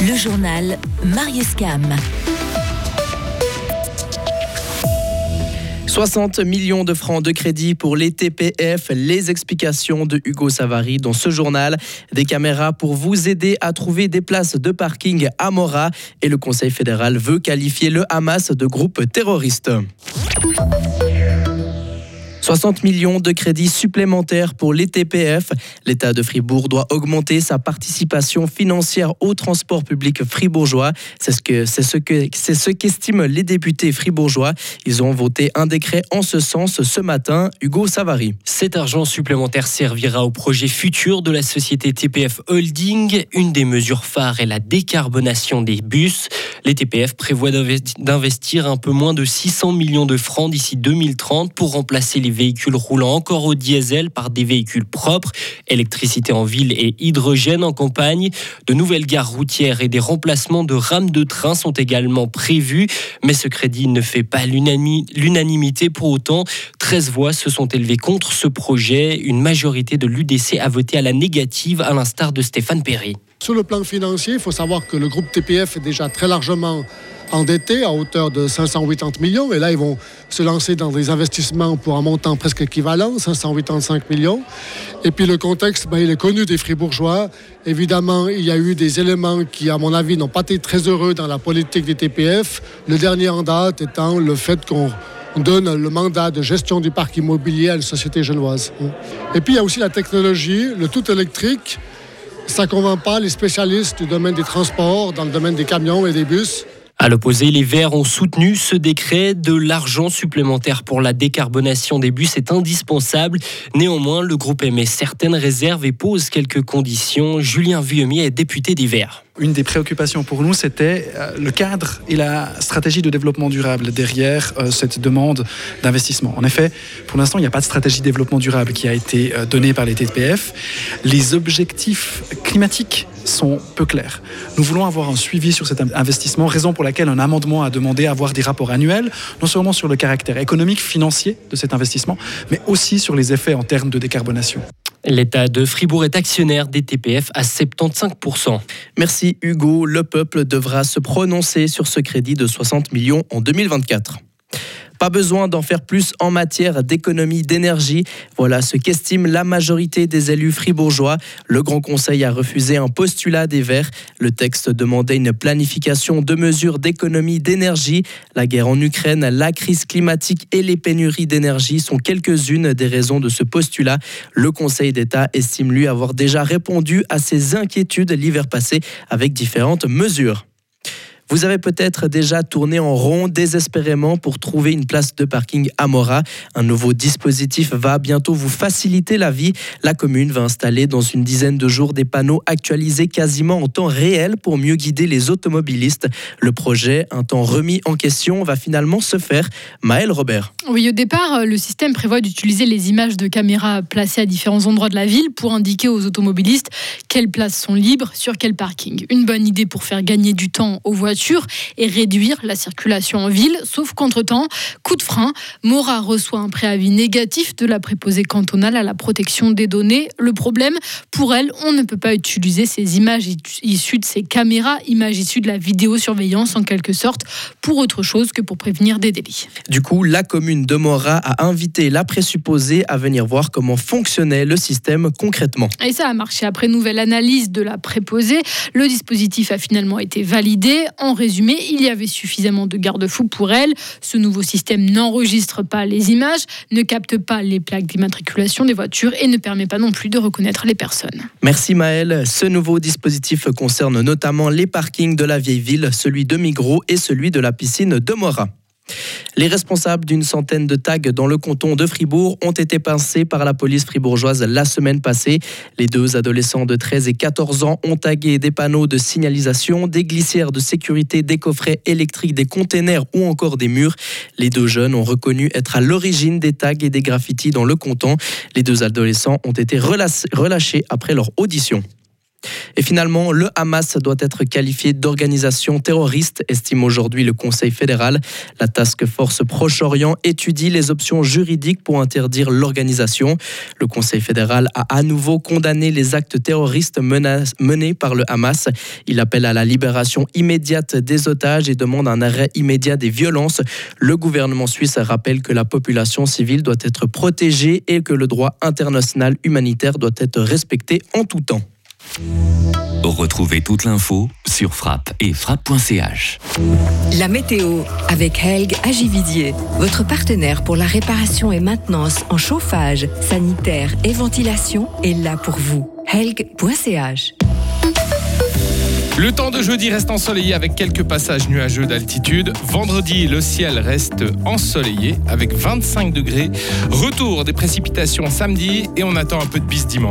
Le journal Marius Cam. 60 millions de francs de crédit pour les TPF, les explications de Hugo Savary dans ce journal, des caméras pour vous aider à trouver des places de parking à Mora et le Conseil fédéral veut qualifier le Hamas de groupe terroriste. 60 millions de crédits supplémentaires pour les TPF. L'État de Fribourg doit augmenter sa participation financière au transport public fribourgeois. C'est ce que c'est ce qu'estiment les députés fribourgeois. Ils ont voté un décret en ce sens ce matin. Hugo Savary. Cet argent supplémentaire servira au projet futur de la société TPF Holding. Une des mesures phares est la décarbonation des bus. Les TPF prévoient d'investir un peu moins de 600 millions de francs d'ici 2030 pour remplacer les véhicules roulant encore au diesel par des véhicules propres, électricité en ville et hydrogène en campagne. De nouvelles gares routières et des remplacements de rames de train sont également prévus, mais ce crédit ne fait pas l'unanimité pour autant. 13 voix se sont élevées contre ce projet. Une majorité de l'UDC a voté à la négative, à l'instar de Stéphane Perry. Sur le plan financier, il faut savoir que le groupe TPF est déjà très largement endettés à hauteur de 580 millions. Et là, ils vont se lancer dans des investissements pour un montant presque équivalent, 585 millions. Et puis le contexte, ben, il est connu des fribourgeois. Évidemment, il y a eu des éléments qui, à mon avis, n'ont pas été très heureux dans la politique des TPF. Le dernier en date étant le fait qu'on donne le mandat de gestion du parc immobilier à une société genevoise. Et puis il y a aussi la technologie, le tout électrique. Ça ne convainc pas les spécialistes du domaine des transports, dans le domaine des camions et des bus. À l'opposé, les Verts ont soutenu ce décret. De l'argent supplémentaire pour la décarbonation des bus est indispensable. Néanmoins, le groupe émet certaines réserves et pose quelques conditions. Julien Vuillemier est député des Verts une des préoccupations pour nous, c'était euh, le cadre et la stratégie de développement durable derrière euh, cette demande d'investissement. En effet, pour l'instant, il n'y a pas de stratégie de développement durable qui a été euh, donnée par les TPF. Les objectifs climatiques sont peu clairs. Nous voulons avoir un suivi sur cet investissement, raison pour laquelle un amendement a demandé à avoir des rapports annuels, non seulement sur le caractère économique, financier de cet investissement, mais aussi sur les effets en termes de décarbonation. L'État de Fribourg est actionnaire des TPF à 75%. Merci Hugo. Le peuple devra se prononcer sur ce crédit de 60 millions en 2024. Pas besoin d'en faire plus en matière d'économie d'énergie. Voilà ce qu'estime la majorité des élus fribourgeois. Le Grand Conseil a refusé un postulat des Verts. Le texte demandait une planification de mesures d'économie d'énergie. La guerre en Ukraine, la crise climatique et les pénuries d'énergie sont quelques-unes des raisons de ce postulat. Le Conseil d'État estime lui avoir déjà répondu à ces inquiétudes l'hiver passé avec différentes mesures. Vous avez peut-être déjà tourné en rond désespérément pour trouver une place de parking à Mora. Un nouveau dispositif va bientôt vous faciliter la vie. La commune va installer dans une dizaine de jours des panneaux actualisés quasiment en temps réel pour mieux guider les automobilistes. Le projet, un temps remis en question, va finalement se faire. Maël Robert. Oui, au départ, le système prévoit d'utiliser les images de caméras placées à différents endroits de la ville pour indiquer aux automobilistes quelles places sont libres sur quel parking. Une bonne idée pour faire gagner du temps aux voitures et réduire la circulation en ville. Sauf qu'entre-temps, coup de frein, Mora reçoit un préavis négatif de la préposée cantonale à la protection des données. Le problème, pour elle, on ne peut pas utiliser ces images issues de ces caméras, images issues de la vidéosurveillance en quelque sorte, pour autre chose que pour prévenir des délits. Du coup, la commune de Mora a invité la présupposée à venir voir comment fonctionnait le système concrètement. Et ça a marché. Après nouvelle analyse de la préposée, le dispositif a finalement été validé. En résumé, il y avait suffisamment de garde-fous pour elle. Ce nouveau système n'enregistre pas les images, ne capte pas les plaques d'immatriculation des voitures et ne permet pas non plus de reconnaître les personnes. Merci Maëlle. Ce nouveau dispositif concerne notamment les parkings de la vieille ville, celui de Migros et celui de la piscine de Mora. Les responsables d'une centaine de tags dans le canton de Fribourg ont été pincés par la police fribourgeoise la semaine passée. Les deux adolescents de 13 et 14 ans ont tagué des panneaux de signalisation, des glissières de sécurité, des coffrets électriques, des containers ou encore des murs. Les deux jeunes ont reconnu être à l'origine des tags et des graffitis dans le canton. Les deux adolescents ont été relâchés après leur audition. Et finalement, le Hamas doit être qualifié d'organisation terroriste, estime aujourd'hui le Conseil fédéral. La Task Force Proche-Orient étudie les options juridiques pour interdire l'organisation. Le Conseil fédéral a à nouveau condamné les actes terroristes menés par le Hamas. Il appelle à la libération immédiate des otages et demande un arrêt immédiat des violences. Le gouvernement suisse rappelle que la population civile doit être protégée et que le droit international humanitaire doit être respecté en tout temps. Retrouvez toute l'info sur frappe et frappe.ch. La météo avec Helg Agividier, votre partenaire pour la réparation et maintenance en chauffage, sanitaire et ventilation est là pour vous. Helg.ch. Le temps de jeudi reste ensoleillé avec quelques passages nuageux d'altitude. Vendredi, le ciel reste ensoleillé avec 25 degrés. Retour des précipitations samedi et on attend un peu de bise dimanche.